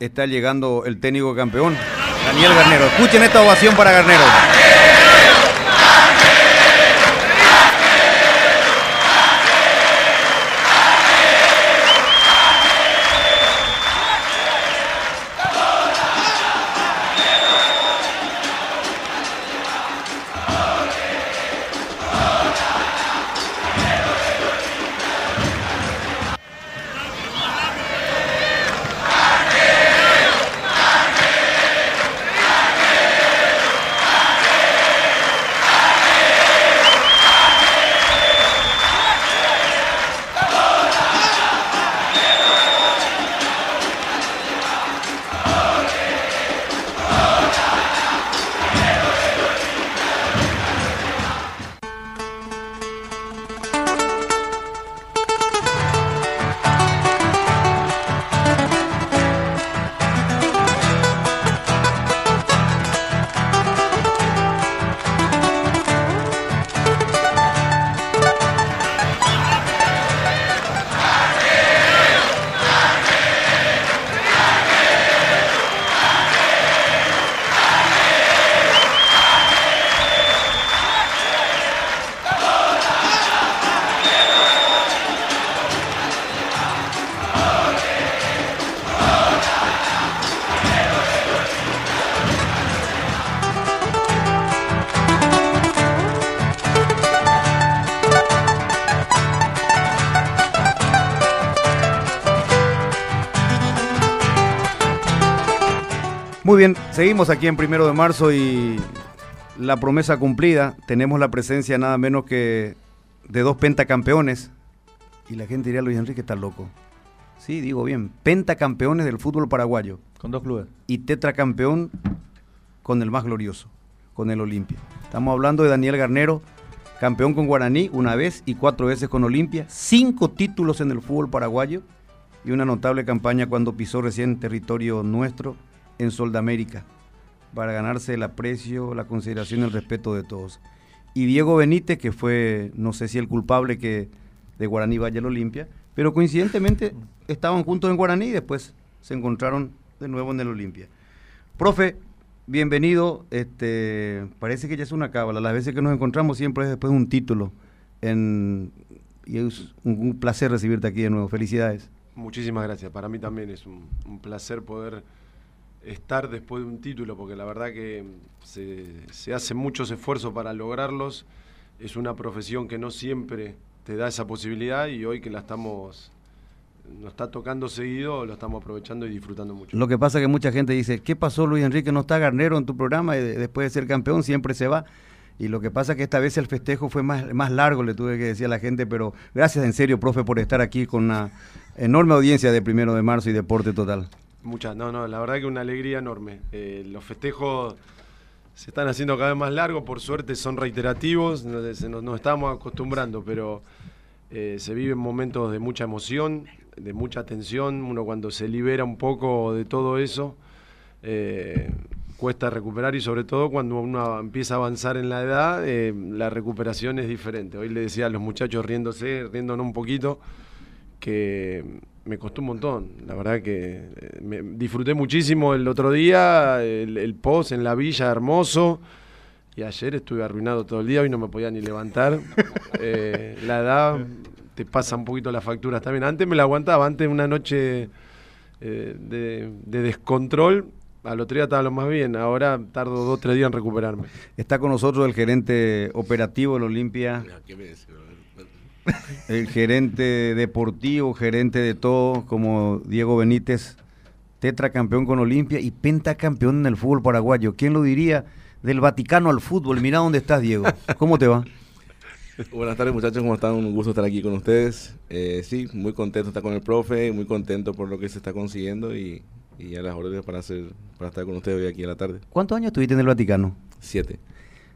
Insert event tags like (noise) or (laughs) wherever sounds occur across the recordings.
está llegando el técnico campeón, Daniel Garnero. Escuchen esta ovación para Garnero. Bien, seguimos aquí en primero de marzo y la promesa cumplida. Tenemos la presencia nada menos que de dos pentacampeones. Y la gente diría, Luis Enrique está loco. Sí, digo bien, pentacampeones del fútbol paraguayo. Con dos clubes. Y tetracampeón con el más glorioso, con el Olimpia. Estamos hablando de Daniel Garnero, campeón con Guaraní una vez y cuatro veces con Olimpia. Cinco títulos en el fútbol paraguayo y una notable campaña cuando pisó recién territorio nuestro en Soldamérica para ganarse el aprecio, la consideración y el respeto de todos. Y Diego Benítez, que fue, no sé si el culpable que de Guaraní vaya al Olimpia, pero coincidentemente estaban juntos en Guaraní y después se encontraron de nuevo en el Olimpia. Profe, bienvenido. Este, parece que ya es una cábala. Las veces que nos encontramos siempre es después de un título. En, y es un, placer recibirte aquí de nuevo. Felicidades. Muchísimas gracias. Para mí también es un placer poder estar después de un título, porque la verdad que se, se hacen muchos esfuerzos para lograrlos. Es una profesión que no siempre te da esa posibilidad y hoy que la estamos nos está tocando seguido, lo estamos aprovechando y disfrutando mucho. Lo que pasa es que mucha gente dice, ¿qué pasó Luis Enrique? No está Garnero en tu programa y de- después de ser campeón siempre se va. Y lo que pasa es que esta vez el festejo fue más, más largo, le tuve que decir a la gente, pero gracias en serio, profe, por estar aquí con una enorme audiencia de primero de marzo y Deporte Total. Muchas, no, no, la verdad que una alegría enorme. Eh, los festejos se están haciendo cada vez más largos, por suerte son reiterativos, nos, nos, estamos acostumbrando, pero eh, se viven momentos de mucha emoción, de mucha tensión, uno cuando se libera un poco de todo eso, eh, cuesta recuperar y sobre todo cuando uno empieza a avanzar en la edad, la recuperación es diferente. Hoy le decía a los muchachos riéndose, riéndonos un poquito, que me costó un montón. La verdad que eh, me disfruté muchísimo el otro día, el, el post en la villa hermoso. Y ayer estuve arruinado todo el día, hoy no me podía ni levantar. (laughs) Eh, la edad te pasa un poquito las facturas también. Antes me la aguantaba, antes una noche eh, de, de descontrol, al otro día estaba lo más bien. Ahora tardo dos o tres días en recuperarme. Está con nosotros el gerente operativo del Olimpia, el gerente deportivo, gerente de todo, como Diego Benítez, tetracampeón con Olimpia y pentacampeón en el fútbol paraguayo. ¿Quién lo diría? Del Vaticano al fútbol. Mira dónde estás, Diego. ¿Cómo te va? Buenas tardes muchachos, ¿cómo están? Un gusto estar aquí con ustedes. Eh, sí, muy contento de estar con el profe, muy contento por lo que se está consiguiendo y, y a las órdenes para, hacer, para estar con ustedes hoy aquí en la tarde. ¿Cuántos años estuviste en el Vaticano? Siete.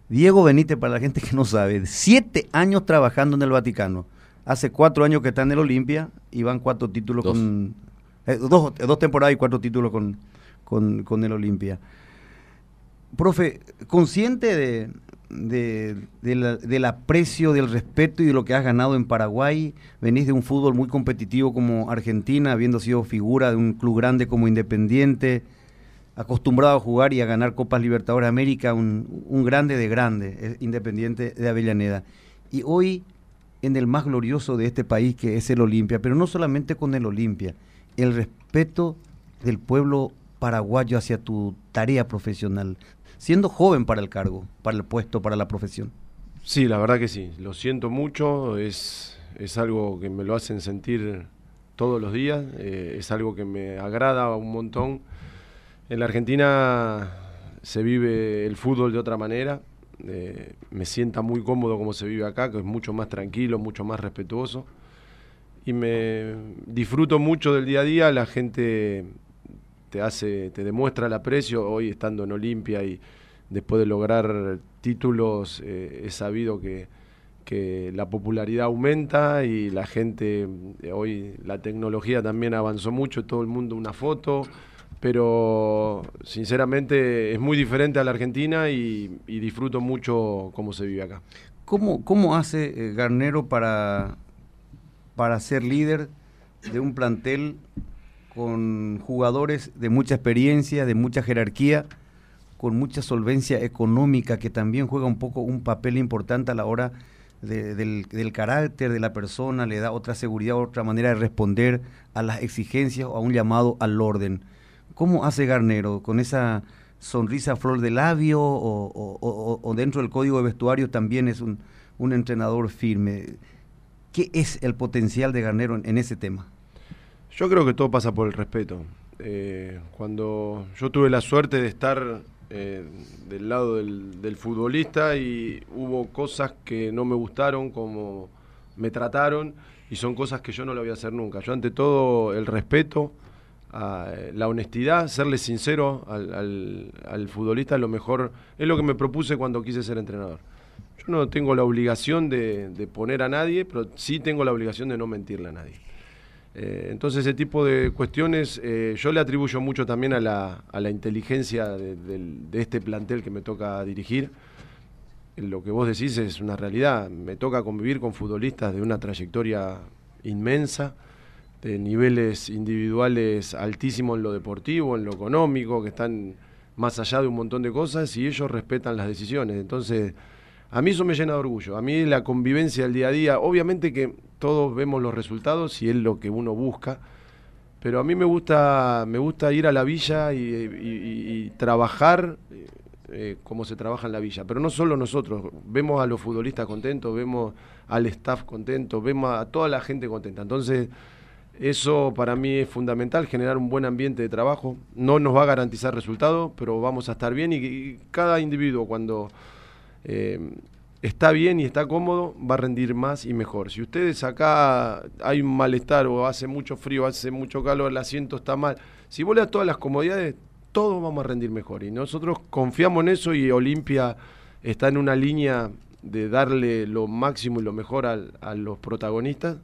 Diego Benítez, para la gente que no sabe, siete años trabajando en el Vaticano. Hace cuatro años que está en el Olimpia y van cuatro títulos Dos. con... eh, dos, eh, dos, temporadas y cuatro títulos con, con, con el Olimpia. profe, consciente de, del aprecio, del respeto y de lo que has ganado en Paraguay. Venís de un fútbol muy competitivo como Argentina, habiendo sido figura de un club grande como Independiente, acostumbrado a jugar y a ganar Copas Libertadores América, un, un grande de grande, Independiente de Avellaneda. Y hoy en el más glorioso de este país que es el Olimpia, pero no solamente con el Olimpia, el respeto del pueblo paraguayo hacia tu tarea profesional, siendo joven para el cargo, para el puesto, para la profesión. Sí, la verdad que sí, lo siento mucho, es, es algo que me lo hacen sentir todos los días, eh, es algo que me agrada un montón. En la Argentina se vive el fútbol de otra manera, eh, me sienta muy cómodo como se vive acá, que es mucho más tranquilo, mucho más respetuoso. Y me disfruto mucho del día a día, la gente te hace, te demuestra el aprecio. Hoy estando en Olimpia y después de lograr títulos, eh, he sabido que, que, la popularidad aumenta y la gente, eh, hoy la tecnología también avanzó mucho, todo el mundo una foto, pero sinceramente es muy diferente a la Argentina y, disfruto mucho cómo se vive acá. ¿Cómo, cómo hace eh, Garnero para, para ser líder de un plantel con jugadores de mucha experiencia, de mucha jerarquía, con mucha solvencia económica, que también juega un poco un papel importante a la hora del, carácter de la persona, le da otra seguridad, otra manera de responder a las exigencias o a un llamado al orden. ¿Cómo hace Garnero? ¿Con esa sonrisa flor de labio o, dentro del código de vestuario también es un, entrenador firme? ¿Qué es el potencial de Garnero en ese tema? Yo creo que todo pasa por el respeto. Eh, cuando yo tuve la suerte de estar eh, del lado del, futbolista y hubo cosas que no me gustaron como me trataron y son cosas que yo no lo voy a hacer nunca. Yo ante todo el respeto, la honestidad, serle sincero al, futbolista lo mejor, es lo que me propuse cuando quise ser entrenador. Yo no tengo la obligación de poner a nadie, pero sí tengo la obligación de no mentirle a nadie. Eh, entonces ese tipo de cuestiones eh, yo le atribuyo mucho también a la inteligencia de, este plantel que me toca dirigir. Lo que vos decís es una realidad. Me toca convivir con futbolistas de una trayectoria inmensa, de niveles individuales altísimos en lo deportivo, en lo económico, que están más allá de un montón de cosas y ellos respetan las decisiones. Entonces, a mí eso me llena de orgullo. A mí la convivencia del día a día, obviamente que todos vemos los resultados y es lo que uno busca. Pero a mí me gusta, me gusta ir a la villa y, trabajar eh, como se trabaja en la villa. Pero no solo nosotros, vemos a los futbolistas contentos, vemos al staff contento, vemos a toda la gente contenta. Entonces, eso para mí es fundamental, generar un buen ambiente de trabajo. No nos va a garantizar resultados, pero vamos a estar bien y, cada individuo cuando... Eh, está bien y está cómodo, va a rendir más y mejor. Si ustedes acá hay un malestar o hace mucho frío, hace mucho calor, el asiento está mal, si vos das todas las comodidades, todos vamos a rendir mejor. Y nosotros confiamos en eso y Olimpia está en una línea de darle lo máximo y lo mejor a, los protagonistas.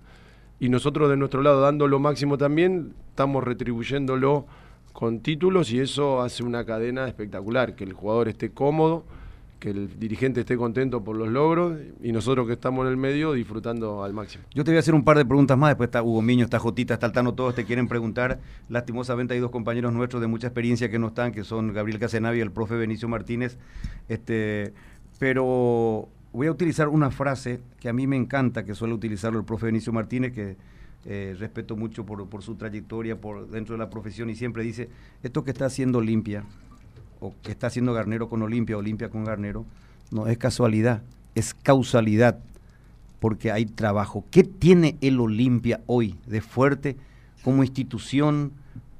Y nosotros de nuestro lado, dando lo máximo también, estamos retribuyéndolo con títulos y eso hace una cadena espectacular, que el jugador esté cómodo que el dirigente esté contento por los logros y nosotros que estamos en el medio disfrutando al máximo. Yo te voy a hacer un par de preguntas más, después está Hugo Miño, está Jotita, está Altano, todos te quieren preguntar. Lastimosamente hay dos compañeros nuestros de mucha experiencia que no están, que son Gabriel Casenavi y el profe Benicio Martínez. Este, pero voy a utilizar una frase que a mí me encanta, que suele utilizarlo el profe Benicio Martínez, que eh, respeto mucho por, por su trayectoria por dentro de la profesión y siempre dice, esto que está haciendo limpia, o que está haciendo Garnero con Olimpia, Olimpia con Garnero, no es casualidad, es causalidad, porque hay trabajo. ¿Qué tiene el Olimpia hoy de fuerte como institución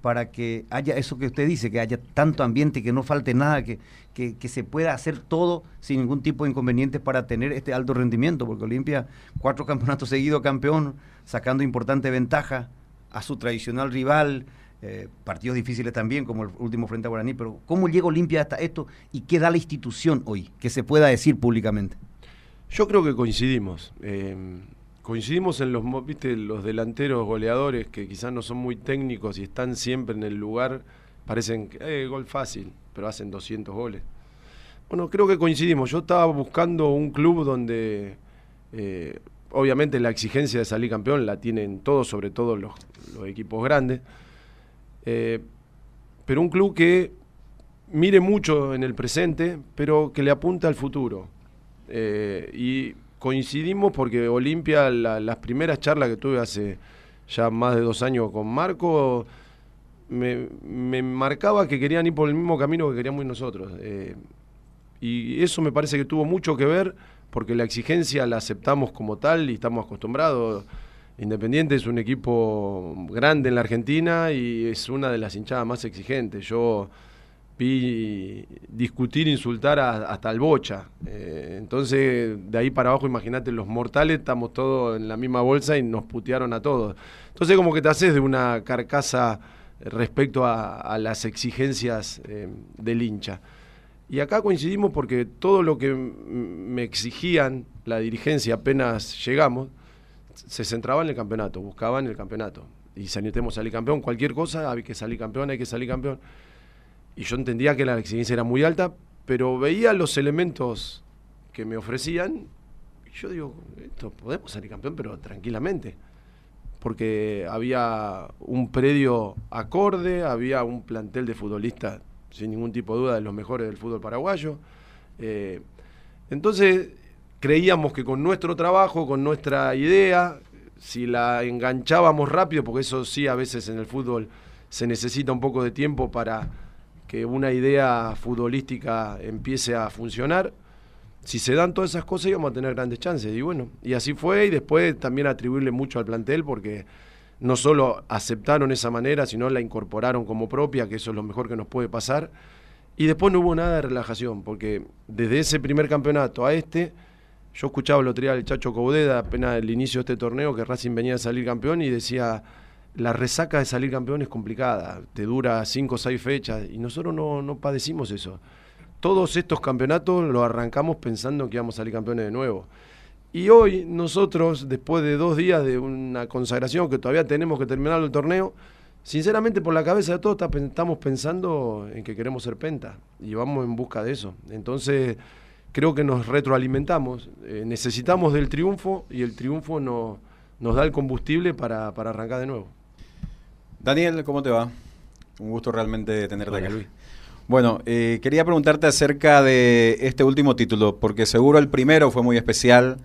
para que haya eso que usted dice, que haya tanto ambiente, que no falte nada, que, que, se pueda hacer todo sin ningún tipo de inconveniente para tener este alto rendimiento? Porque Olimpia, cuatro (laughs) campeonatos seguidos campeón, sacando importante ventaja a su tradicional rival, eh, partidos difíciles también, como el último frente a Guaraní, pero ¿cómo llega Olimpia hasta esto y qué da la institución hoy, que se pueda decir públicamente? Yo creo que coincidimos. Eh, coincidimos en los, ¿viste? los delanteros goleadores que quizás no son muy técnicos y están siempre en el lugar, parecen eh, gol fácil, pero hacen 200 goles. Bueno, creo que coincidimos. Yo estaba buscando un club donde, eh, obviamente, la exigencia de salir campeón la tienen todos, sobre todo los, equipos grandes. Eh, pero un club que mire mucho en el presente, pero que le apunta al futuro. Eh, y coincidimos porque Olimpia, las primeras charlas que tuve hace ya más de dos años con Marco, me, marcaba que querían ir por el mismo camino que queríamos ir nosotros. Eh, y eso me parece que tuvo mucho que ver porque la exigencia la aceptamos como tal y estamos acostumbrados. Independiente es un equipo grande en la Argentina y es una de las hinchadas más exigentes. Yo vi discutir, insultar hasta el bocha. Eh, entonces, de ahí para abajo, imagínate, los mortales estamos todos en la misma bolsa y nos putearon a todos. Entonces, como que te haces de una carcasa respecto a, las exigencias eh, del hincha. Y acá coincidimos porque todo lo que me exigían la dirigencia apenas llegamos, se centraba en el campeonato, buscaban el campeonato. Y si necesitamos salir campeón, cualquier cosa, hay que salir campeón, hay que salir campeón y yo entendía que la exigencia era muy alta, pero veía los elementos que me ofrecían y yo digo, esto podemos salir campeón, pero tranquilamente. Porque había un predio acorde, había un plantel de futbolistas, sin ningún tipo de duda, de los mejores del fútbol paraguayo. Eh, entonces, creíamos que con nuestro trabajo, con nuestra idea, si la enganchábamos rápido, porque eso sí a veces en el fútbol se necesita un poco de tiempo para una idea futbolística empiece a funcionar. Si se dan todas esas cosas íbamos a tener grandes chances. Y bueno, y así fue y después también atribuirle mucho al plantel porque no solo aceptaron esa manera, sino la incorporaron como propia, que eso es lo mejor que nos puede pasar. Y después no hubo nada de relajación, porque desde ese primer campeonato a este, yo escuchaba el otro día al Chacho Caudeda, apenas el inicio de este torneo, que Racing venía a salir campeón y decía, la resaca de salir campeón es complicada, te dura cinco o seis fechas y nosotros no, padecimos eso. Todos estos campeonatos los arrancamos pensando que íbamos a salir campeones de nuevo. Y hoy nosotros, después de dos días de una consagración que todavía tenemos que terminar el torneo, sinceramente por la cabeza de todos estamos pensando en que queremos ser penta y vamos en busca de eso. Entonces creo que nos retroalimentamos, eh, necesitamos del triunfo y el triunfo no, nos da el combustible para arrancar de nuevo. Daniel, ¿cómo te va? Un gusto realmente tenerte aquí. Luis. Bueno, eh, quería preguntarte acerca de este último título, porque seguro el primero fue muy especial.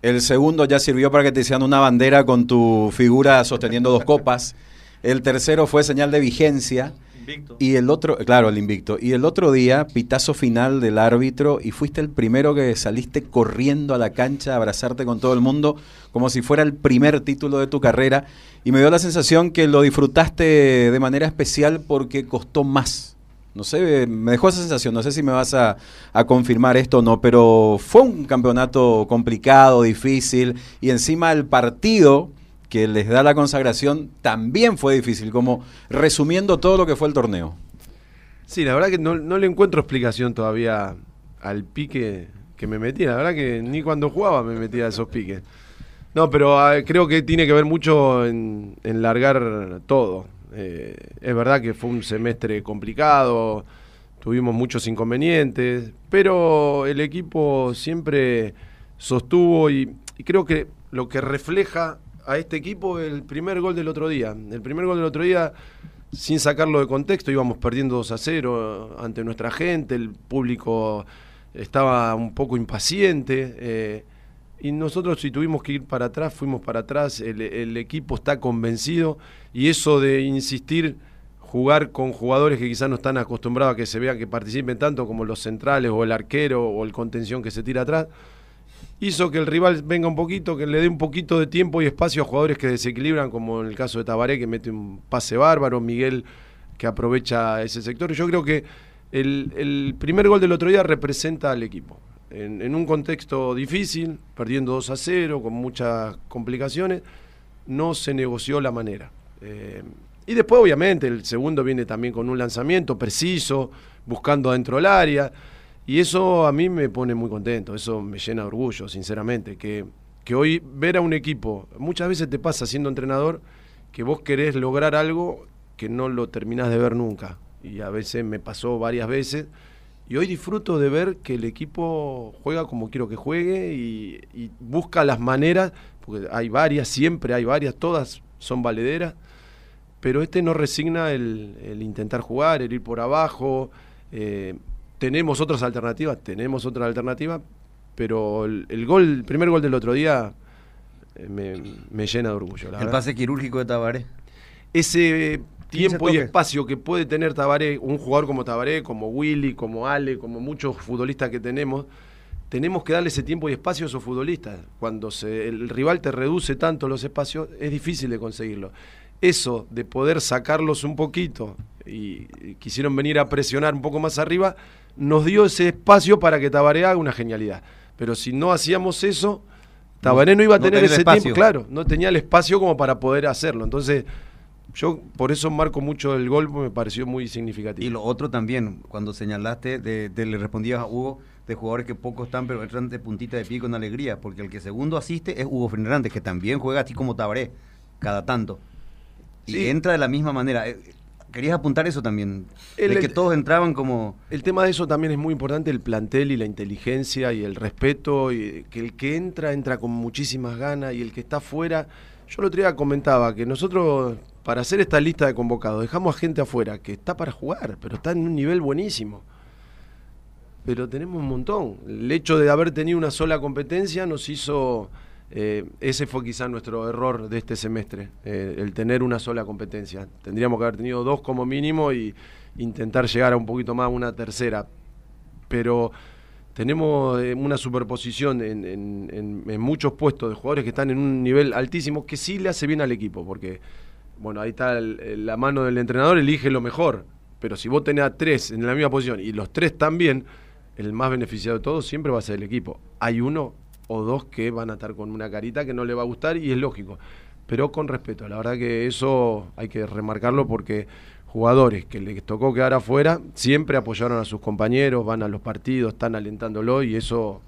El segundo ya sirvió para que te hicieran una bandera con tu figura sosteniendo dos copas. El tercero fue señal de vigencia. Y el otro, claro, el invicto. Y el otro día, pitazo final del árbitro y fuiste el primero que saliste corriendo a la cancha a abrazarte con todo el mundo como si fuera el primer título de tu carrera. Y me dio la sensación que lo disfrutaste de manera especial porque costó más. No sé, me dejó esa sensación, no sé si me vas a, a confirmar esto o no, pero fue un campeonato complicado, difícil, y encima el partido que les da la consagración también fue difícil, como resumiendo todo lo que fue el torneo. Sí, la verdad que no, le encuentro explicación todavía al pique que me metía. La verdad que ni cuando jugaba me metía a esos piques. No, pero ah, creo que tiene que ver mucho en, largar todo. Eh, es verdad que fue un semestre complicado, tuvimos muchos inconvenientes, pero el equipo siempre sostuvo y creo que lo que refleja a este equipo el primer gol del otro día. El primer gol del otro día, sin sacarlo de contexto, íbamos perdiendo 2 a 0 ante nuestra gente, el público estaba un poco impaciente. Eh, y nosotros si tuvimos que ir para atrás, fuimos para atrás, el, equipo está convencido y eso de insistir, jugar con jugadores que quizás no están acostumbrados a que se vean que participen tanto como los centrales o el arquero o el contención que se tira atrás, hizo que el rival venga un poquito, que le dé un poquito de tiempo y espacio a jugadores que desequilibran, como en el caso de Tabaré, que mete un pase bárbaro, Miguel, que aprovecha ese sector. Yo creo que el, primer gol del otro día representa al equipo. En, un contexto difícil, perdiendo 2 a 0, con muchas complicaciones, no se negoció la manera. Eh, y después, obviamente, el segundo viene también con un lanzamiento preciso, buscando adentro del área. Y eso a mí me pone muy contento, eso me llena de orgullo, sinceramente, que, que hoy ver a un equipo, muchas veces te pasa siendo entrenador que vos querés lograr algo que no lo terminás de ver nunca. Y a veces me pasó varias veces Y hoy disfruto de ver que el equipo juega como quiero que juegue y, busca las maneras, porque hay varias, siempre hay varias, todas son valederas, pero este no resigna el, el intentar jugar, el ir por abajo. Eh, tenemos otras alternativas, tenemos otras alternativas, pero el, el gol, el primer gol del otro día eh, me, me llena de orgullo. la El verdad. pase quirúrgico de Tabaré. Ese tiempo y espacio que puede tener Tabaré, un jugador como Tabaré, como Willy, como Ale, como muchos futbolistas que tenemos, tenemos que darle ese tiempo y espacio a esos futbolistas. Cuando se, el rival te reduce tanto los espacios, es difícil de conseguirlo. Eso de poder sacarlos un poquito y, y quisieron venir a presionar un poco más arriba, nos dio ese espacio para que Tabaré haga una genialidad. Pero si no hacíamos eso, Tabaré no iba a no tener ese espacio. tiempo, claro, no tenía el espacio como para poder hacerlo. Entonces, yo por eso marco mucho el gol, me pareció muy significativo. Y lo otro también, cuando señalaste, de, de- le respondías a Hugo, de jugadores que pocos están, pero entran de puntita de pie con alegría, porque el que segundo asiste es Hugo Fernández, que también juega así como Tabaré, cada tanto. Y Sí. entra de la misma manera. Querías apuntar eso también, El- de que todos entraban como... El tema de eso también es muy importante, el plantel y la inteligencia y el respeto, y que el que entra, entra con muchísimas ganas y el que está afuera, yo el otro día comentaba que nosotros, para hacer esta lista de convocados, dejamos a gente afuera que está para jugar, pero está en un nivel buenísimo. Pero tenemos un montón. El hecho de haber tenido una sola competencia nos hizo... eh, ese fue quizá nuestro error de este semestre, eh, el tener una sola competencia. Tendríamos que haber tenido dos como mínimo y intentar llegar a un poquito más una tercera. Pero tenemos eh, una superposición en, en- en- muchos puestos de jugadores que están en un nivel altísimo que sí le hace bien al equipo, porque bueno, ahí está la mano del entrenador, elige lo mejor. Pero si vos tenés a tres en la misma posición y los tres también, el más beneficiado de todos siempre va a ser el equipo. Hay uno o dos que van a estar con una carita que no le va a gustar y es lógico, pero con respeto. La verdad que eso hay que remarcarlo porque jugadores que les tocó quedar afuera siempre apoyaron a sus compañeros, van a los partidos, están alentándolo y eso,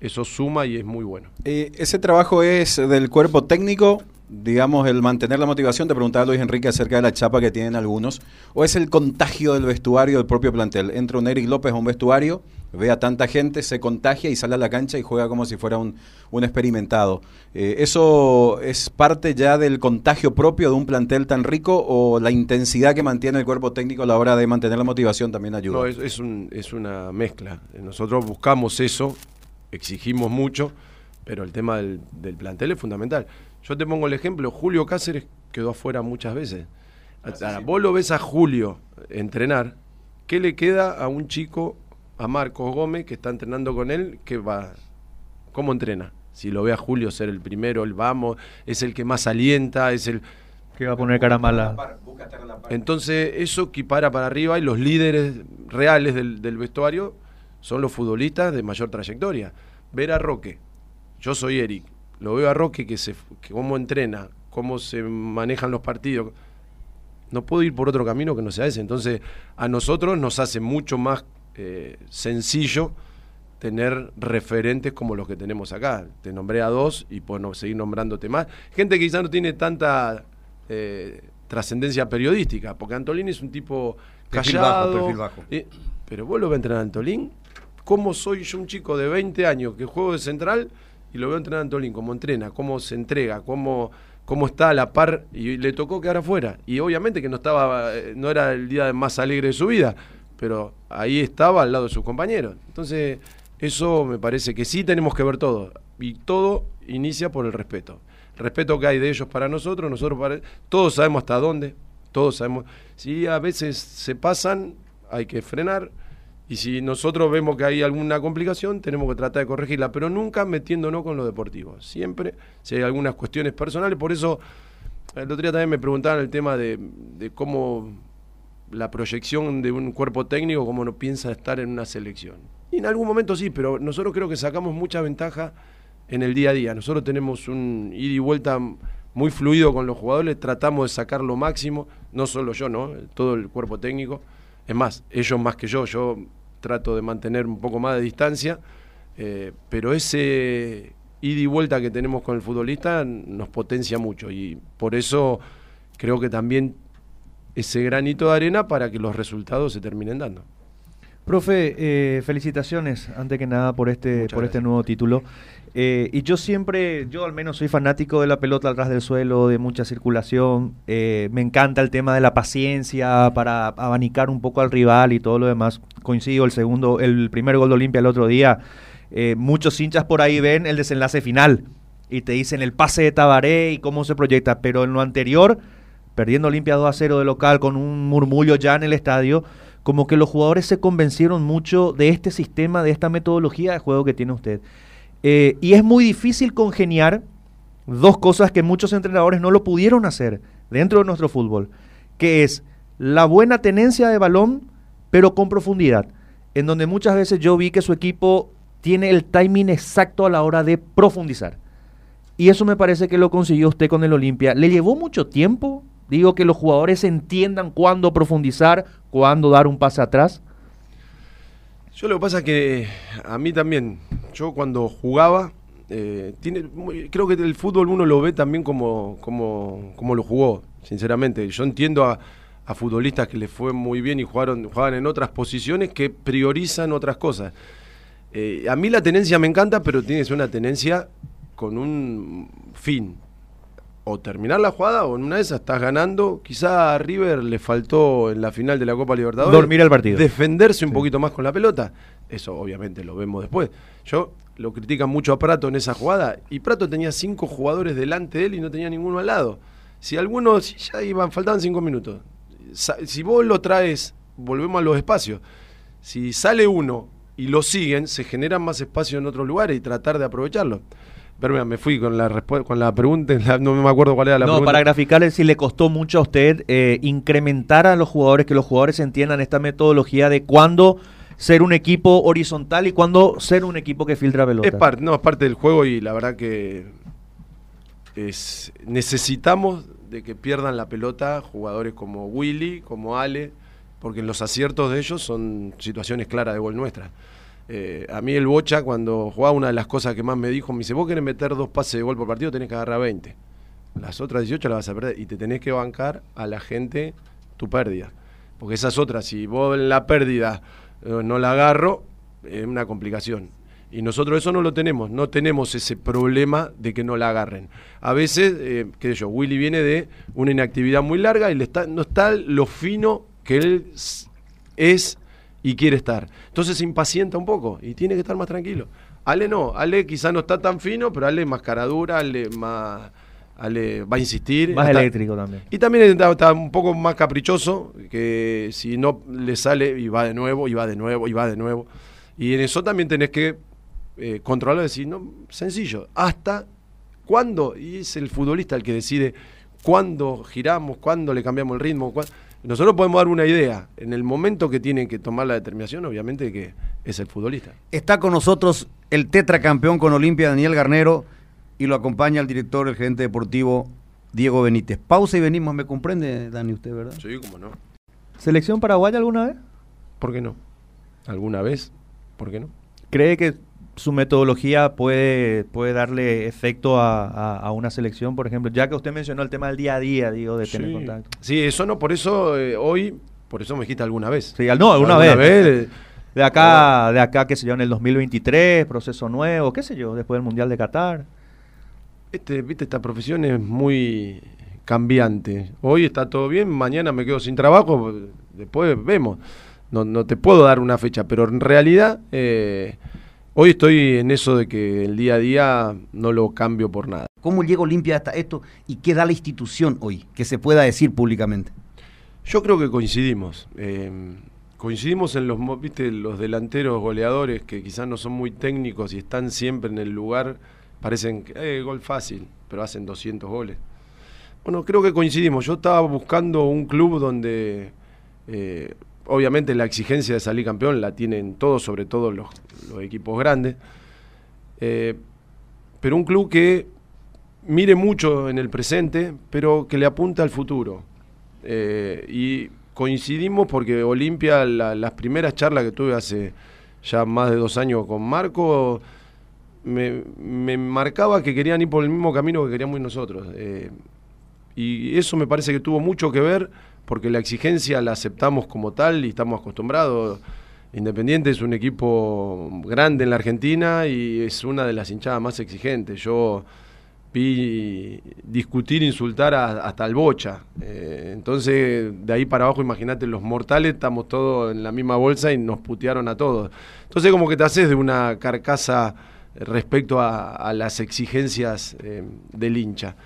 eso suma y es muy bueno. Eh, ¿Ese trabajo es del cuerpo técnico, digamos, el mantener la motivación? Te preguntaba Luis Enrique acerca de la chapa que tienen algunos. ¿O es el contagio del vestuario del propio plantel? Entra un Eric López a un vestuario, ve a tanta gente, se contagia y sale a la cancha y juega como si fuera un, un experimentado. Eh, ¿Eso es parte ya del contagio propio de un plantel tan rico o la intensidad que mantiene el cuerpo técnico a la hora de mantener la motivación también ayuda? No, es, es un- es una mezcla. Nosotros buscamos eso, exigimos mucho, pero el tema del, del plantel es fundamental. Yo te pongo el ejemplo, Julio Cáceres quedó afuera muchas veces. Ahora, vos lo ves a Julio entrenar, ¿qué le queda a un chico, a Marcos Gómez, que está entrenando con él, que va, ¿cómo entrena? Si lo ve a Julio ser el primero, el vamos, es el que más alienta, es el... Que va a poner cara mala. Entonces eso equipara para arriba y los líderes reales del, del vestuario son los futbolistas de mayor trayectoria. Ver a Roque, yo soy Eric, lo veo a Roque que, se, que cómo entrena, cómo se manejan los partidos. No puedo ir por otro camino que no sea ese. Entonces a nosotros nos hace mucho más eh, sencillo tener referentes como los que tenemos acá. Te nombré a dos y puedo no- seguir nombrándote más. Gente que quizás no tiene tanta eh, trascendencia periodística, porque Antolín es un tipo Perfil bajo, callado. perfil bajo. pero vos lo ves entrenar a Antolín. ¿Cómo soy yo un chico de 20 años que juego de central y lo veo entrenar a Antolín? ¿Cómo entrena? ¿Cómo se entrega? ¿Cómo, cómo está a la par? Y le tocó quedar afuera. Y obviamente que no, estaba, eh, no era el día más alegre de su vida, pero ahí estaba al lado de sus compañeros. Entonces, eso me parece que sí tenemos que ver todo. Y todo inicia por el respeto. El respeto que hay de ellos para nosotros, nosotros para todos sabemos hasta dónde, todos sabemos. Si a veces se pasan, hay que frenar. Y si nosotros vemos que hay alguna complicación, tenemos que tratar de corregirla, pero nunca metiéndonos con lo deportivo. Siempre, si hay algunas cuestiones personales, por eso el otro día también me preguntaban el tema de, de cómo la proyección de un cuerpo técnico, cómo no piensa estar en una selección. Y en algún momento sí, pero nosotros creo que sacamos mucha ventaja en el día a día. Nosotros tenemos un ida y vuelta muy fluido con los jugadores, tratamos de sacar lo máximo, no solo yo, ¿no? Todo el cuerpo técnico. Es más, ellos más que yo, yo trato de mantener un poco más de distancia, eh, pero ese ida y vuelta que tenemos con el futbolista nos potencia mucho y por eso creo que también ese granito de arena para que los resultados se terminen dando. Profe, eh, felicitaciones antes que nada por este, por este nuevo título. Eh, y yo siempre, yo al menos soy fanático de la pelota al ras del suelo, de mucha circulación. Eh, me encanta el tema de la paciencia para abanicar un poco al rival y todo lo demás. Coincido, el segundo, el primer gol de Olimpia el otro día. muchos hinchas por ahí ven el desenlace final y te dicen el pase de Tabaré y cómo se proyecta. Pero en lo anterior, perdiendo Olimpia 2 a 0 de local con un murmullo ya en el estadio como que los jugadores se convencieron mucho de este sistema, de esta metodología de juego que tiene usted. Eh, y es muy difícil congeniar dos cosas que muchos entrenadores no lo pudieron hacer dentro de nuestro fútbol, que es la buena tenencia de balón, pero con profundidad, en donde muchas veces yo vi que su equipo tiene el timing exacto a la hora de profundizar. Y eso me parece que lo consiguió usted con el Olimpia. ¿Le llevó mucho tiempo Digo que los jugadores entiendan cuándo profundizar, cuándo dar un pase atrás. Yo lo que pasa es que a mí también, yo cuando jugaba, eh, tiene, creo que el fútbol uno lo ve también como, como, como lo jugó, sinceramente. Yo entiendo a, futbolistas que les fue muy bien y jugaron, jugaban en otras posiciones que priorizan otras cosas. Eh, a mí la tenencia me encanta, pero tiene que ser una tenencia con un fin o terminar la jugada o en una de esas estás ganando. Quizá a River le faltó en la final de la Copa Libertadores dormir el partido. Defenderse un poquito más con la pelota. Eso obviamente lo vemos después. Yo lo critican mucho a Prato en esa jugada y Prato tenía cinco jugadores delante de él y no tenía ninguno al lado. Si algunos ya iban, faltaban cinco minutos. Si vos lo traes, volvemos a los espacios. Si sale uno y lo siguen, se generan más espacios en otros lugares y tratar de aprovecharlo. Pero me fui con la con la pregunta, (laughs) no me acuerdo cuál era la pregunta. No, para graficarle si le costó mucho a usted eh, incrementar a los jugadores, que los jugadores entiendan esta metodología de cuándo ser un equipo horizontal y cuándo ser un equipo que filtra pelota. Es parte, no, es parte del juego y la verdad que es, necesitamos de que pierdan la pelota jugadores como Willy, como Ale, porque los aciertos de ellos son situaciones claras de gol nuestra. Eh, a mí el Bocha, cuando jugaba, una de las cosas que más me dijo, me dice, vos querés meter dos pases de gol por partido, tenés que agarrar 20. Las otras 18 las vas a perder y te tenés que bancar a la gente tu pérdida. Porque esas otras, si vos en la pérdida eh, no la agarro, es una complicación. Y nosotros eso no lo tenemos, no tenemos ese problema de que no la agarren. A veces, eh, qué sé yo, Willy viene de una inactividad muy larga y le está, no está lo fino que él es y quiere estar. Entonces se impacienta un poco y tiene que estar más tranquilo. Ale no, Ale quizá no está tan fino, pero Ale más caradura, Ale más... Ale va a insistir. Más eléctrico también. Y también está, un poco más caprichoso, que si no le sale y va de nuevo, y va de nuevo, y va de nuevo. Y en eso también tenés que eh, controlarlo y decir, no, sencillo, hasta cuándo, y es el futbolista el que decide cuándo giramos, cuándo le cambiamos el ritmo. Nosotros podemos dar una idea. En el momento que tienen que tomar la determinación, obviamente que es el futbolista. Está con nosotros el tetracampeón con Olimpia, Daniel Garnero, y lo acompaña el director, el gerente deportivo, Diego Benítez. Pausa y venimos, ¿me comprende, Dani, usted, verdad? Sí, cómo no. ¿Selección paraguaya alguna vez? ¿Por qué no? ¿Alguna vez? ¿Por qué no? ¿Cree que su metodología puede, puede darle efecto a, una selección, por ejemplo, ya que usted mencionó el tema del día a día, digo, de tener contacto. Sí, eso no, por eso eh, hoy, por eso me dijiste alguna vez. Sí, no, alguna, vez. Eh, (laughs) de acá, de acá, qué sé yo, en el 2023, proceso nuevo, qué sé yo, después del Mundial de Qatar. Este, viste, esta profesión es muy cambiante. Hoy está todo bien, mañana me quedo sin trabajo, después vemos. No, no te puedo dar una fecha, pero en realidad... Eh, Hoy estoy en eso de que el día a día no lo cambio por nada. ¿Cómo llega Olimpia hasta esto y qué da la institución hoy que se pueda decir públicamente? Yo creo que coincidimos. Eh, coincidimos en los, ¿viste, los delanteros goleadores que quizás no son muy técnicos y están siempre en el lugar, parecen eh, gol fácil, pero hacen 200 goles. Bueno, creo que coincidimos. Yo estaba buscando un club donde eh, obviamente la exigencia de salir campeón la tienen todos, sobre todo los, equipos grandes. Eh, pero un club que mire mucho en el presente, pero que le apunta al futuro. Eh, y coincidimos porque Olimpia, las primeras charlas que tuve hace ya más de dos años con Marco, me, marcaba que querían ir por el mismo camino que queríamos ir nosotros. Eh, y eso me parece que tuvo mucho que ver porque la exigencia la aceptamos como tal y estamos acostumbrados. Independiente es un equipo grande en la Argentina y es una de las hinchadas más exigentes. Yo vi discutir, insultar hasta el bocha. Eh, entonces, de ahí para abajo, imagínate, los mortales estamos todos en la misma bolsa y nos putearon a todos. Entonces, como que te haces de una carcasa respecto a, las exigencias eh, del hincha.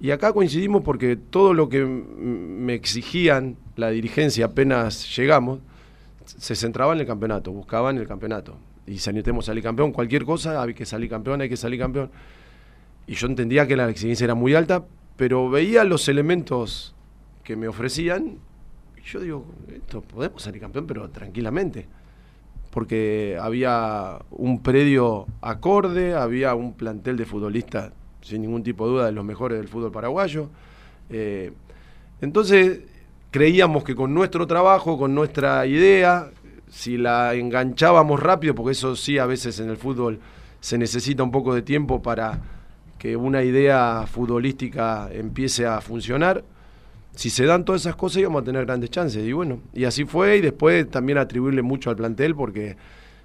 Y acá coincidimos porque todo lo que me exigían la dirigencia apenas llegamos, se centraba en el campeonato, buscaban el campeonato. Y si necesitamos salir campeón, cualquier cosa, hay que salir campeón, hay que salir campeón. Y yo entendía que la exigencia era muy alta, pero veía los elementos que me ofrecían y yo digo, esto podemos salir campeón, pero tranquilamente. Porque había un predio acorde, había un plantel de futbolistas, sin ningún tipo de duda, de los mejores del fútbol paraguayo. Eh, entonces, creíamos que con nuestro trabajo, con nuestra idea, si la enganchábamos rápido, porque eso sí a veces en el fútbol se necesita un poco de tiempo para que una idea futbolística empiece a funcionar, si se dan todas esas cosas íbamos a tener grandes chances. Y bueno, y así fue, y después también atribuirle mucho al plantel porque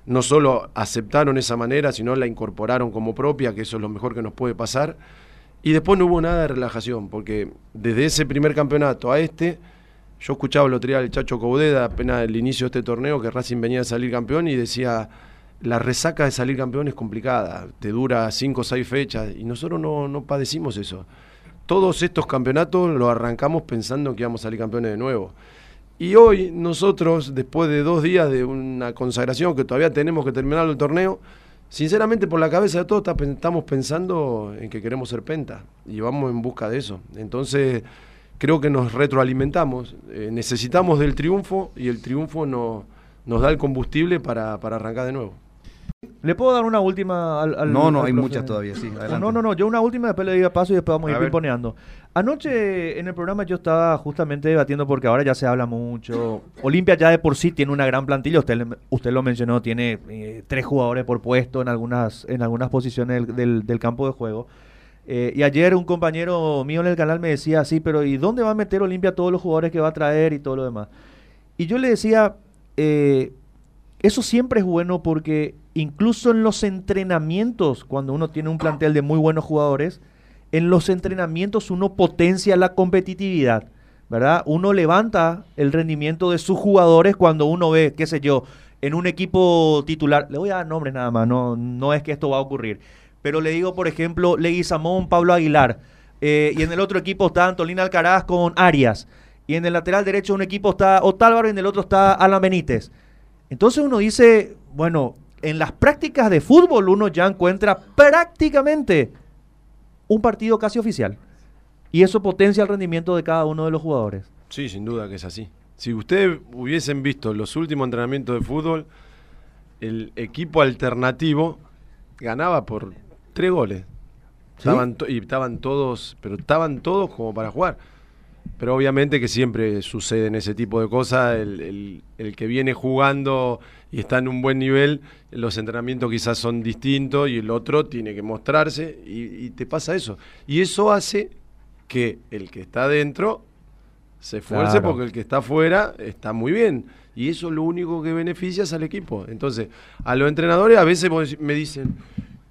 no solo aceptaron esa manera, sino la incorporaron como propia, que eso es lo mejor que nos puede pasar. Y después no hubo nada de relajación, porque desde ese primer campeonato a este, yo escuchaba el otro día al Chacho Caudeda, apenas el inicio de este torneo, que Racing venía a salir campeón y decía la resaca de salir campeón es complicada, te dura cinco o seis fechas y nosotros no, no padecimos eso. Todos estos campeonatos los arrancamos pensando que íbamos a salir campeones de nuevo. Y hoy nosotros, después de dos días de una consagración que todavía tenemos que terminar el torneo, sinceramente por la cabeza de todos estamos pensando en que queremos ser penta y vamos en busca de eso. Entonces creo que nos retroalimentamos, eh, necesitamos del triunfo y el triunfo nos da el combustible para, para arrancar de nuevo. ¿Le puedo dar una última al, No, no, hay muchas todavía, sí. No, no, no, yo una última, después le digo paso y después vamos a ir pimponeando. Anoche en el programa yo estaba justamente debatiendo porque ahora ya se habla mucho. Olimpia ya de por sí tiene una gran plantilla, usted, usted lo mencionó, tiene eh, tres jugadores por puesto en algunas, en algunas posiciones del, del, campo de juego. Eh, y ayer un compañero mío en el canal me decía, sí, pero ¿y dónde va a meter Olimpia todos los jugadores que va a traer y todo lo demás? Y yo le decía, eh, eso siempre es bueno porque incluso en los entrenamientos, cuando uno tiene un plantel de muy buenos jugadores, en los entrenamientos uno potencia la competitividad, ¿verdad? Uno levanta el rendimiento de sus jugadores cuando uno ve, qué sé yo, en un equipo titular, le voy a dar nombres nada más, no, no es que esto va a ocurrir, pero le digo, por ejemplo, Leguizamón, Pablo Aguilar, eh, y en el otro equipo está Antolín Alcaraz con Arias, y en el lateral derecho un equipo está Otálvaro y en el otro está Alan Benítez. Entonces uno dice, bueno, en las prácticas de fútbol uno ya encuentra prácticamente un partido casi oficial. Y eso potencia el rendimiento de cada uno de los jugadores. Sí, sin duda que es así. Si ustedes hubiesen visto los últimos entrenamientos de fútbol, el equipo alternativo ganaba por tres goles. Estaban y estaban todos, pero estaban todos como para jugar. Pero obviamente que siempre suceden ese tipo de cosas. El, que viene jugando y está en un buen nivel, los entrenamientos quizás son distintos y el otro tiene que mostrarse y, te pasa eso. Y eso hace que el que está dentro se esfuerce porque el que está afuera está muy bien. Y eso es lo único que beneficia al equipo. Entonces, a los entrenadores a veces me dicen,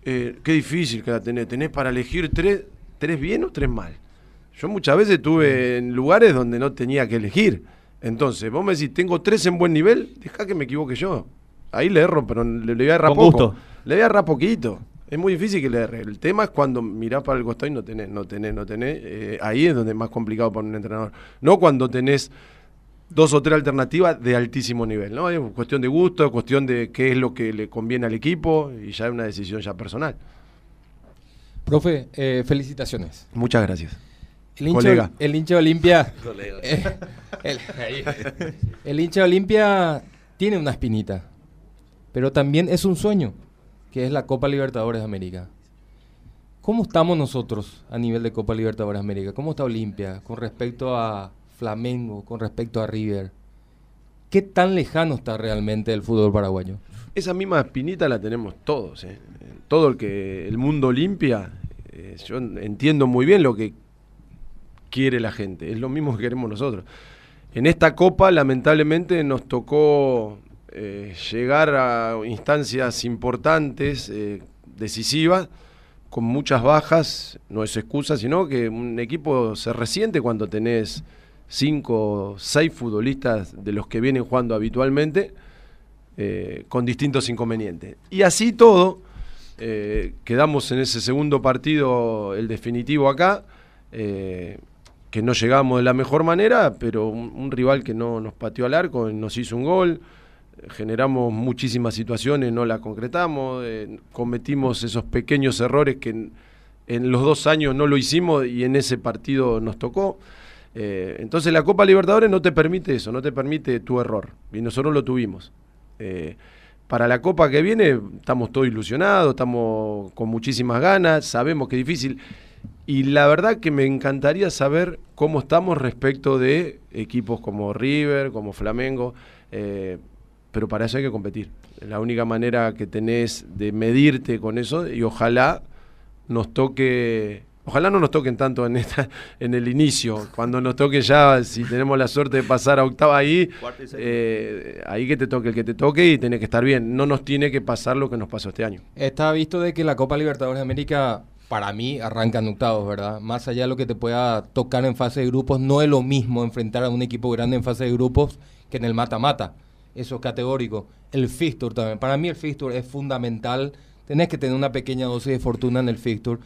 eh, qué difícil que la tenés. Tenés para elegir tres, tres bien o tres mal. Yo muchas veces estuve en lugares donde no tenía que elegir. Entonces, vos me decís, tengo tres en buen nivel, deja que me equivoque yo. Ahí le erro, pero le, voy a errar poco. Le voy a errar poquito. Es muy difícil que le erre. El tema es cuando mirás para el costado y no tenés, no tenés, no tenés. Eh, ahí es donde es más complicado para un entrenador. No cuando tenés dos o tres alternativas de altísimo nivel, ¿no? Es cuestión de gusto, cuestión de qué es lo que le conviene al equipo y ya es una decisión ya personal. Profe, eh, felicitaciones. Muchas gracias. El hincha, el hincha Olimpia. Eh, el, hincha Olimpia tiene una espinita, pero también es un sueño, que es la Copa Libertadores de América. ¿Cómo estamos nosotros a nivel de Copa Libertadores de América? ¿Cómo está Olimpia con respecto a Flamengo, con respecto a River? ¿Qué tan lejano está realmente el fútbol paraguayo? Esa misma espinita la tenemos todos. ¿eh? Todo el que el mundo Olimpia, eh, yo entiendo muy bien lo que quiere la gente. Es lo mismo que queremos nosotros. En esta copa, lamentablemente, nos tocó eh, llegar a instancias importantes, eh, decisivas, con muchas bajas, no es excusa, sino que un equipo se resiente cuando tenés cinco, seis futbolistas de los que vienen jugando habitualmente, eh, con distintos inconvenientes. Y así todo, quedamos en ese segundo partido, el definitivo acá, que no llegamos de la mejor manera, pero un, rival que no nos pateó al arco, nos hizo un gol, generamos muchísimas situaciones, no las concretamos, eh, cometimos esos pequeños errores que en, los dos años no lo hicimos y en ese partido nos tocó. Eh, entonces la Copa Libertadores no te permite eso, no te permite tu error, y nosotros lo tuvimos. Eh, para la Copa que viene estamos todos ilusionados, estamos con muchísimas ganas, sabemos que es difícil. Y la verdad que me encantaría saber cómo estamos respecto de equipos como River, como Flamengo, eh, pero para eso hay que competir. La única manera que tenés de medirte con eso y ojalá nos toque, ojalá no nos toquen tanto en esta, en el inicio, cuando nos toque ya, si tenemos la suerte de pasar a octava ahí, eh, ahí que te toque el que te toque y tiene que estar bien. No nos tiene que pasar lo que nos pasó este año. Está visto de que la Copa Libertadores de América para mí arrancan octavos, ¿verdad? Más allá de lo que te pueda tocar en fase de grupos, no es lo mismo enfrentar a un equipo grande en fase de grupos que en el mata-mata. Eso es categórico. El fixture también. Para mí el fixture es fundamental. Tenés que tener una pequeña dosis de fortuna en el fixture.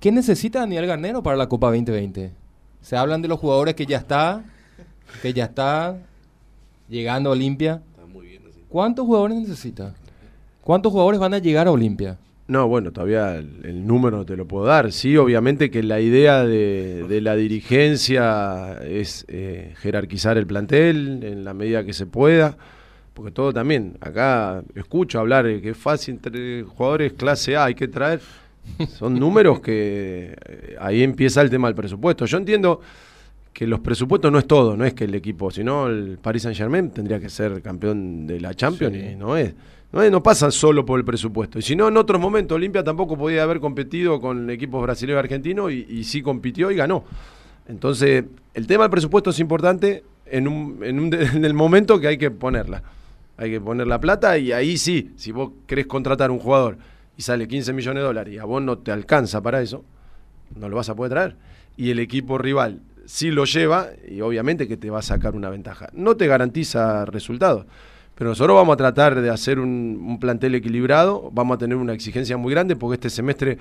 ¿Qué necesita Daniel Garnero para la Copa 2020? Se hablan de los jugadores que ya está, que ya está llegando a Olimpia. ¿Cuántos jugadores necesita? ¿Cuántos jugadores van a llegar a Olimpia? No, bueno, todavía el, número no te lo puedo dar. Sí, obviamente que la idea de, la dirigencia es eh, jerarquizar el plantel en la medida que se pueda, porque todo también, acá escucho hablar que es fácil entre jugadores clase A, hay que traer, son (laughs) números que eh, ahí empieza el tema del presupuesto. Yo entiendo que los presupuestos no es todo, no es que el equipo, sino el Paris Saint Germain tendría que ser campeón de la Champions y no es. No, pasa solo por el presupuesto. Y si no, en otros momentos Olimpia tampoco podía haber competido con equipos brasileños y argentinos y, sí compitió y ganó. Entonces, el tema del presupuesto es importante en, un, (laughs) en, el momento que hay que ponerla. Hay que poner la plata y ahí sí, si vos querés contratar un jugador y sale 15 millones de dólares y a vos no te alcanza para eso, no lo vas a poder traer. Y el equipo rival sí lo lleva y obviamente que te va a sacar una ventaja. No te garantiza resultados. Pero nosotros vamos a tratar de hacer un, plantel equilibrado, vamos a tener una exigencia muy grande porque este semestre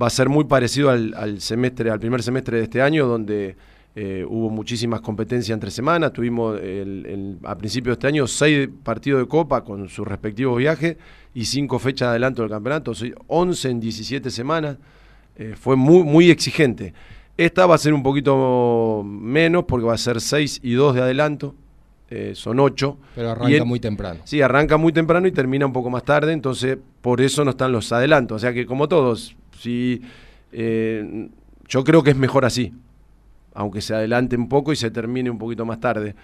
va a ser muy parecido al, semestre, al primer semestre de este año, donde eh, hubo muchísimas competencias entre semanas. Tuvimos a principios de este año seis partidos de Copa con sus respectivos viajes y cinco fechas de adelanto del campeonato, 11 en 17 semanas. Eh, fue muy, muy exigente. Esta va a ser un poquito menos porque va a ser 6 y 2 de adelanto. Eh, son ocho. Pero arranca muy temprano. Sí, arranca muy temprano y termina un poco más tarde, entonces por eso no están los adelantos. O sea que como todos, si, eh, yo creo que es mejor así, aunque se adelante un poco y se termine un poquito más tarde,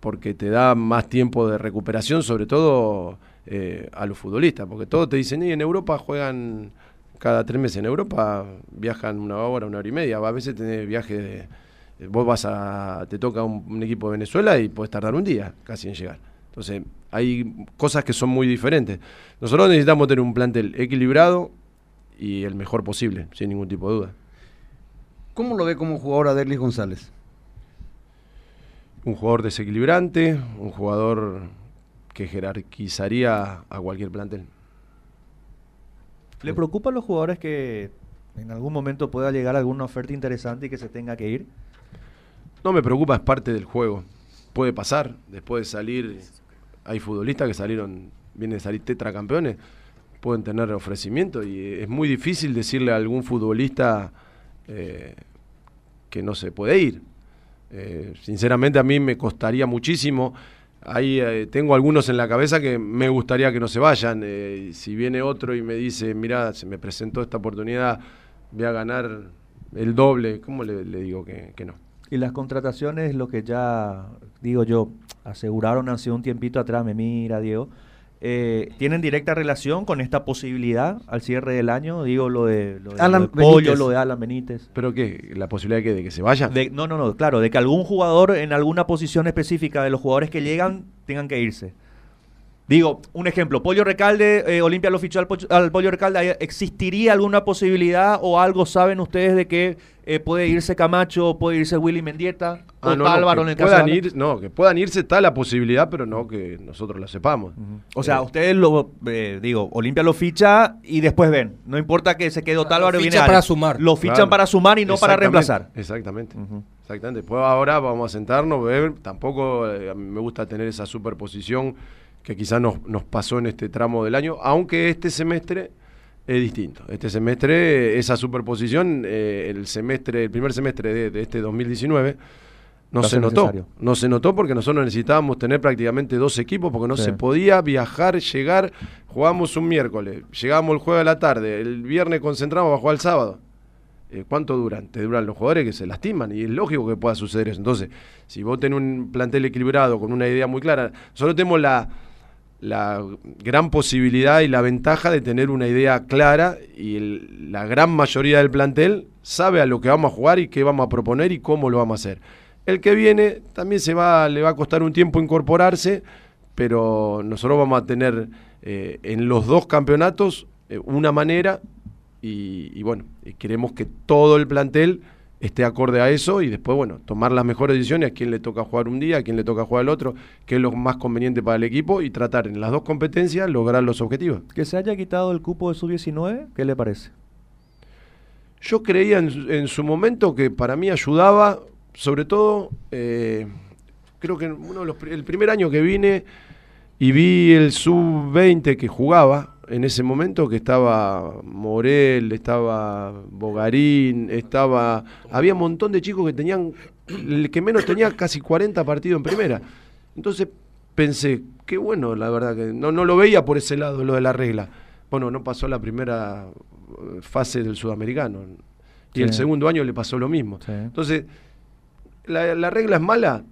porque te da más tiempo de recuperación, sobre todo eh, a los futbolistas, porque todos te dicen, y en Europa juegan cada tres meses, en Europa viajan una hora, una hora y media, a veces tenés viajes de vos vas a, te toca un, equipo de Venezuela y puedes tardar un día casi en llegar. Entonces, hay cosas que son muy diferentes. Nosotros necesitamos tener un plantel equilibrado y el mejor posible, sin ningún tipo de duda. ¿Cómo lo ve como jugador a Derlis González? Un jugador desequilibrante, un jugador que jerarquizaría a cualquier plantel. ¿Le preocupan los jugadores que en algún momento pueda llegar alguna oferta interesante y que se tenga que ir? No me preocupa, es parte del juego. Puede pasar, después de salir, hay futbolistas que salieron, vienen de salir tetracampeones, pueden tener ofrecimiento y es muy difícil decirle a algún futbolista eh, que no se puede ir. Eh, sinceramente a mí me costaría muchísimo. Ahí eh, tengo algunos en la cabeza que me gustaría que no se vayan. si viene otro y me dice, mira, se me presentó esta oportunidad, voy a ganar el doble, ¿cómo le, digo que no? Y las contrataciones, lo que ya digo yo, aseguraron hace un tiempito atrás, me mira Diego, eh, ¿tienen directa relación con esta posibilidad al cierre del año? Digo lo de, lo de, Pollo, lo de Alan Benítez. ¿Pero qué? ¿La posibilidad de que, de que se vaya? no, no, no, claro, de que algún jugador en alguna posición específica de los jugadores que llegan tengan que irse. Digo, un ejemplo, Pollo Recalde, eh, Olimpia lo fichó al, Pollo Recalde, ¿existiría alguna posibilidad o algo saben ustedes de que eh, puede irse Camacho, puede irse Willy Mendieta o ah, no, Álvaro en el puedan ir, No, que puedan irse está la posibilidad, pero no que nosotros la sepamos. O sea, eh, ustedes lo, digo, Olimpia lo ficha y después ven, no importa que se quede Otálvaro viene para sumar. Lo fichan para sumar y no para reemplazar. Exactamente. Exactamente. Después ahora vamos a sentarnos, ver, tampoco me gusta tener esa superposición que quizás nos, nos pasó en este tramo del año, aunque este semestre es distinto. Este semestre, esa superposición, eh, el semestre, el primer semestre de, este 2019, no se notó. No se notó porque nosotros necesitábamos tener prácticamente dos equipos porque no se podía viajar, llegar. Jugamos un miércoles, llegamos el jueves a la tarde, el viernes concentramos a jugar el sábado. Eh, ¿Cuánto duran? Te duran los jugadores que se lastiman y es lógico que pueda suceder eso. Entonces, si vos tenés un plantel equilibrado con una idea muy clara, solo tenemos la, la gran posibilidad y la ventaja de tener una idea clara y la gran mayoría del plantel sabe a lo que vamos a jugar y qué vamos a proponer y cómo lo vamos a hacer. El que viene también se va, le va a costar un tiempo incorporarse, pero nosotros vamos a tener eh, en los dos campeonatos eh, una manera y, y bueno, queremos que todo el plantel esté acorde a eso y después, bueno, tomar las mejores decisiones, a quién le toca jugar un día, a quién le toca jugar el otro, qué es lo más conveniente para el equipo y tratar en las dos competencias lograr los objetivos. Que se haya quitado el cupo de sub-19, ¿qué le parece? Yo creía en, su momento que para mí ayudaba, sobre todo, eh, creo que uno el primer año que vine y vi el sub-20 que jugaba, en ese momento que estaba Morel, estaba Bogarín, estaba. Había un montón de chicos que tenían. El que menos tenía casi 40 partidos en primera. Entonces pensé, qué bueno, la verdad, que no, no lo veía por ese lado, lo de la regla. Bueno, no pasó la primera eh, fase del sudamericano. Y el segundo año le pasó lo mismo. Entonces, ¿la, ¿la regla es mala?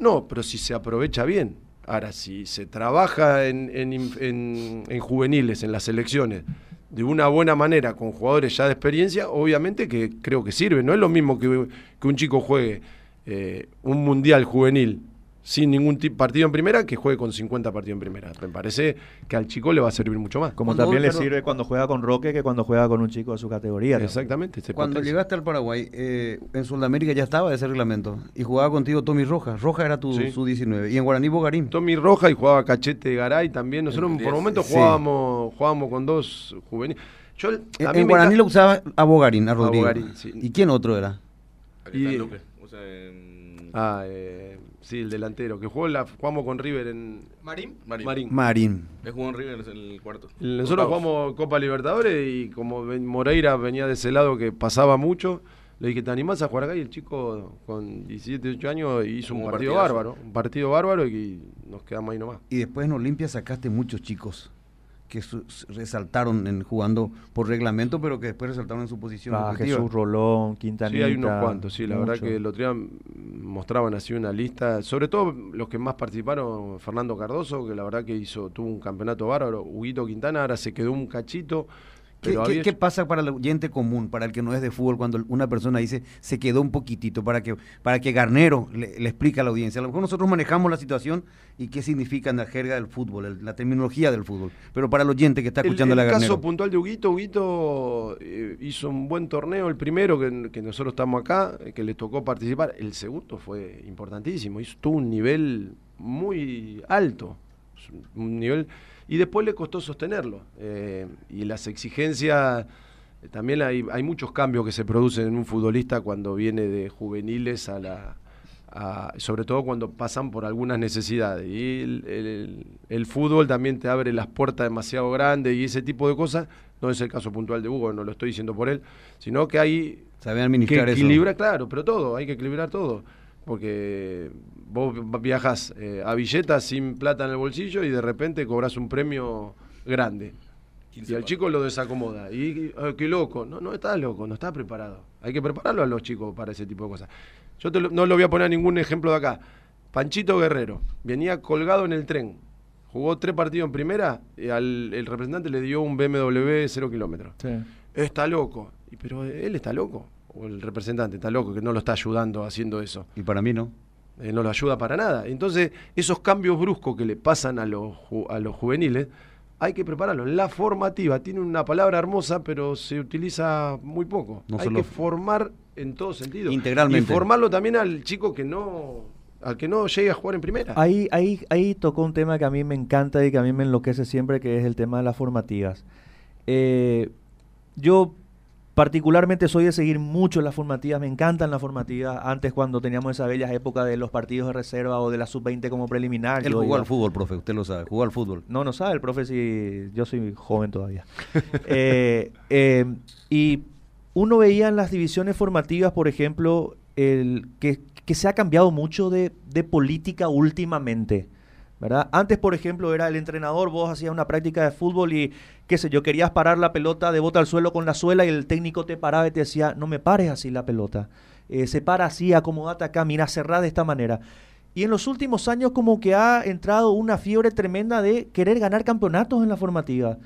No, pero si se aprovecha bien. Ahora, si se trabaja en, en, juveniles, en las selecciones, de una buena manera, con jugadores ya de experiencia, obviamente que creo que sirve. No es lo mismo que, que un chico juegue eh, un mundial juvenil sin ningún partido en primera que juegue con 50 partidos en primera. Me parece que al chico le va a servir mucho más. Como también le sirve cuando juega con Roque que cuando juega con un chico de su categoría. Exactamente. Cuando llegaste al Paraguay, eh, en Sudamérica ya estaba ese reglamento y jugaba contigo Tommy Rojas. Rojas era tu, su 19 y en Guaraní Bogarín. Tommy Rojas y jugaba Cachete Garay también. Nosotros por momentos jugábamos, jugábamos con dos juveniles. Yo, en Guaraní lo usaba a Bogarín, a Rodrigo. ¿Y quién otro era? Y, o sea, Ah, eh, sí, el delantero, que jugó la, jugamos con River en... ¿Marín? Marín. Marín. jugó en River en el cuarto. Nosotros jugamos Copa Libertadores y como Moreira venía de ese lado que pasaba mucho, le dije, ¿te animás a jugar acá? Y el chico con 17, 18 años hizo un partido bárbaro. Un partido bárbaro y nos quedamos ahí nomás. Y después en Olimpia sacaste muchos chicos que resaltaron en jugando por reglamento, pero que después resaltaron en su posición. Ah, Jesús Rolón, Quintanilla. Sí, hay unos cuantos, sí, la verdad que el otro día mostraban así una lista, sobre todo los que más participaron, Fernando Cardoso, que la verdad que hizo, tuvo un campeonato bárbaro, Huguito Quintana, ahora se quedó un cachito, ¿Qué, pasa para el oyente común, para el que no es de fútbol, cuando una persona dice se quedó un poquitito, para que, para que Garnero le, explique a la audiencia? A lo mejor nosotros manejamos la situación y qué significa en la jerga del fútbol, la terminología del fútbol, pero para el oyente que está escuchando el, la Garnero. El caso puntual de Huguito, Huguito eh, hizo un buen torneo, el primero que, nosotros estamos acá, que le tocó participar, el segundo fue importantísimo, hizo tuvo un nivel muy alto, un nivel y después le costó sostenerlo. Eh, y las exigencias, eh, también hay, hay, muchos cambios que se producen en un futbolista cuando viene de juveniles a la... sobre todo cuando pasan por algunas necesidades. Y el, fútbol también te abre las puertas demasiado grandes y ese tipo de cosas. No es el caso puntual de Hugo, no lo estoy diciendo por él, sino que hay que equilibrar, claro, pero todo, hay que equilibrar todo. Porque vos viajas eh, a billetas sin plata en el bolsillo y de repente cobras un premio grande. Y al chico lo desacomoda. Y ah, qué loco. No, no está loco, no está preparado. Hay que prepararlo a los chicos para ese tipo de cosas. Yo no lo voy a poner ningún ejemplo de acá. Panchito Guerrero venía colgado en el tren. Jugó tres partidos en primera y al el representante le dio un BMW cero kilómetros. Está loco. pero él está loco. O el representante está loco que no lo está ayudando haciendo eso. Y para mí no. eh, no lo ayuda para nada. Entonces, esos cambios bruscos que le pasan a los, a los juveniles, hay que prepararlos. La formativa tiene una palabra hermosa, pero se utiliza muy poco. hay que formar en todo sentido. Integralmente. Y formarlo también al chico que no al que no llegue a jugar en primera. Ahí, ahí, ahí tocó un tema que a mí me encanta y que a mí me enloquece siempre, que es el tema de las formativas. Eh, yo particularmente soy de seguir mucho las formativas, me encantan las formativas. Antes cuando teníamos esa bella época de los partidos de reserva o de la sub-20 como preliminar. Él jugó al fútbol, profe, usted lo sabe, jugó al fútbol. No, no sabe, el profe sí, yo soy joven todavía. (laughs) Eh, eh, y uno veía en las divisiones formativas, por ejemplo, el que, se ha cambiado mucho de, de política últimamente. Antes, por ejemplo, era el entrenador, vos hacías una práctica de fútbol y, qué sé yo, querías parar la pelota de bota al suelo con la suela y el técnico te paraba y te decía, no me pares así la pelota. Eh, se para así, acomodate acá, mira, cerrá de esta manera. Y en los últimos años como que ha entrado una fiebre tremenda de querer ganar campeonatos en la formativa.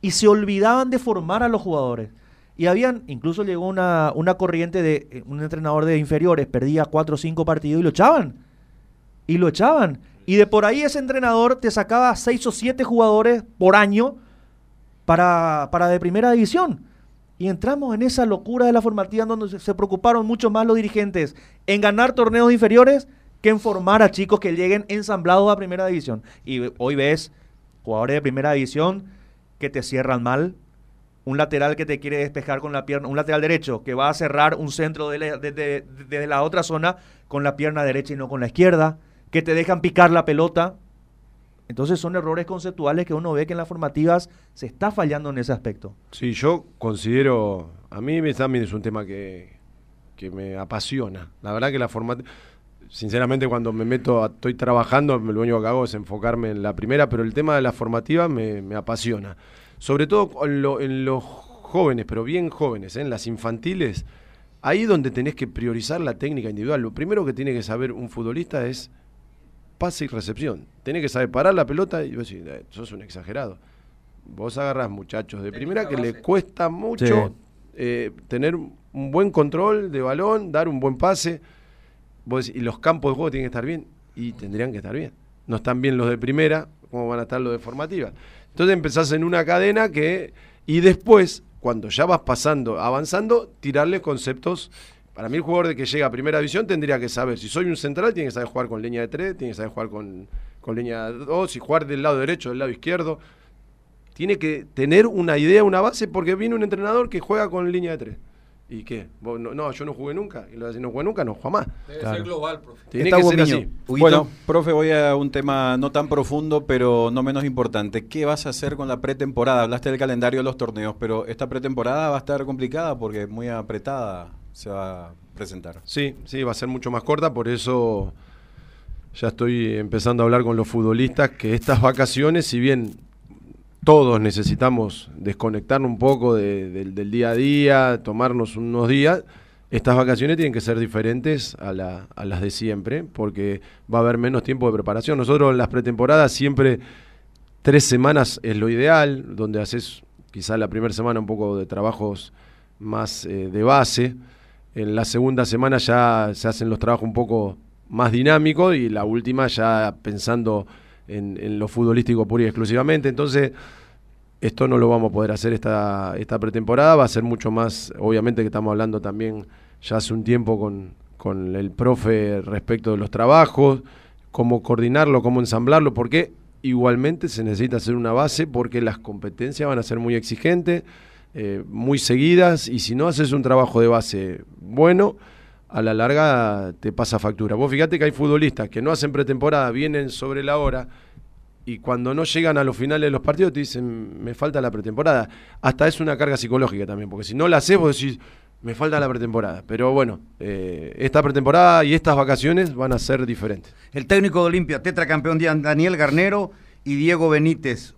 Y se olvidaban de formar a los jugadores. Y habían, incluso llegó una, una corriente de eh, un entrenador de inferiores, perdía cuatro o cinco partidos y lo echaban. Y lo echaban. Y de por ahí ese entrenador te sacaba seis o siete jugadores por año para, para de primera división. Y entramos en esa locura de la formativa donde se, preocuparon mucho más los dirigentes en ganar torneos inferiores que en formar a chicos que lleguen ensamblados a primera división. Y hoy ves jugadores de primera división que te cierran mal, un lateral que te quiere despejar con la pierna, un lateral derecho que va a cerrar un centro desde de, la otra zona con la pierna derecha y no con la izquierda que te dejan picar la pelota. Entonces son errores conceptuales que uno ve que en las formativas se está fallando en ese aspecto. Sí, yo considero, a mí también es un tema que, que me apasiona. La verdad que la formativa, sinceramente cuando me meto, estoy trabajando, lo único que hago es enfocarme en la primera, pero el tema de la formativa me, me apasiona. Sobre todo en, los jóvenes, pero bien jóvenes, ¿eh? en las infantiles, ahí donde tenés que priorizar la técnica individual. Lo primero que tiene que saber un futbolista es pase y recepción. Tenés que saber parar la pelota y vos decís, eh, sos un exagerado. Vos agarrás muchachos de primera que le cuesta mucho eh, tener un buen control de balón, dar un buen pase. Vos y los campos de juego tienen que estar bien y tendrían que estar bien. No están bien los de primera, como van a estar los de formativa. Entonces empezás en una cadena que. Y después, cuando ya vas pasando, avanzando, tirarle conceptos para mí el jugador de que llega a primera división tendría que saber, si soy un central, tiene que saber jugar con línea de 3, tiene que saber jugar con, con línea de 2, si jugar del lado derecho, del lado izquierdo. Tiene que tener una idea, una base, porque viene un entrenador que juega con línea de 3. ¿Y qué? No, yo no jugué nunca. Y lo de no jugué nunca, no juega más. Debe ser global, profe. Tiene que ser así. Bueno, profe, voy a un tema no tan profundo, pero no menos importante. ¿Qué vas a hacer con la pretemporada? Hablaste del calendario de los torneos, pero esta pretemporada va a estar complicada porque es muy apretada se va a presentar. Sí, sí, va a ser mucho más corta, por eso ya estoy empezando a hablar con los futbolistas que estas vacaciones, si bien todos necesitamos desconectarnos un poco del día a día, tomarnos unos días, estas vacaciones tienen que ser diferentes a, a, las de siempre, porque va a haber menos tiempo de preparación. Nosotros en las pretemporadas siempre tres semanas es lo ideal, donde haces quizá la primera semana un poco de trabajos más eh, de base, en la segunda semana ya se hacen los trabajos un poco más dinámicos y la última ya pensando en, lo futbolístico puro y exclusivamente. Entonces, esto no lo vamos a poder hacer esta, esta pretemporada, va a ser mucho más, obviamente que estamos hablando también ya hace un tiempo con, con el profe respecto de los trabajos, cómo coordinarlo, cómo ensamblarlo, porque igualmente se necesita hacer una base porque las competencias van a ser muy exigentes eh, muy seguidas y si no haces un trabajo de base bueno, a la larga te pasa factura. Vos fíjate que hay futbolistas que no hacen pretemporada, vienen sobre la hora y cuando no llegan a los finales de los partidos te dicen, me falta la pretemporada. Hasta es una carga psicológica también, porque si no la haces vos decís, me falta la pretemporada. Pero bueno, eh, esta pretemporada y estas vacaciones van a ser diferentes. El técnico de Olimpia, tetracampeón Daniel Garnero y Diego Benítez,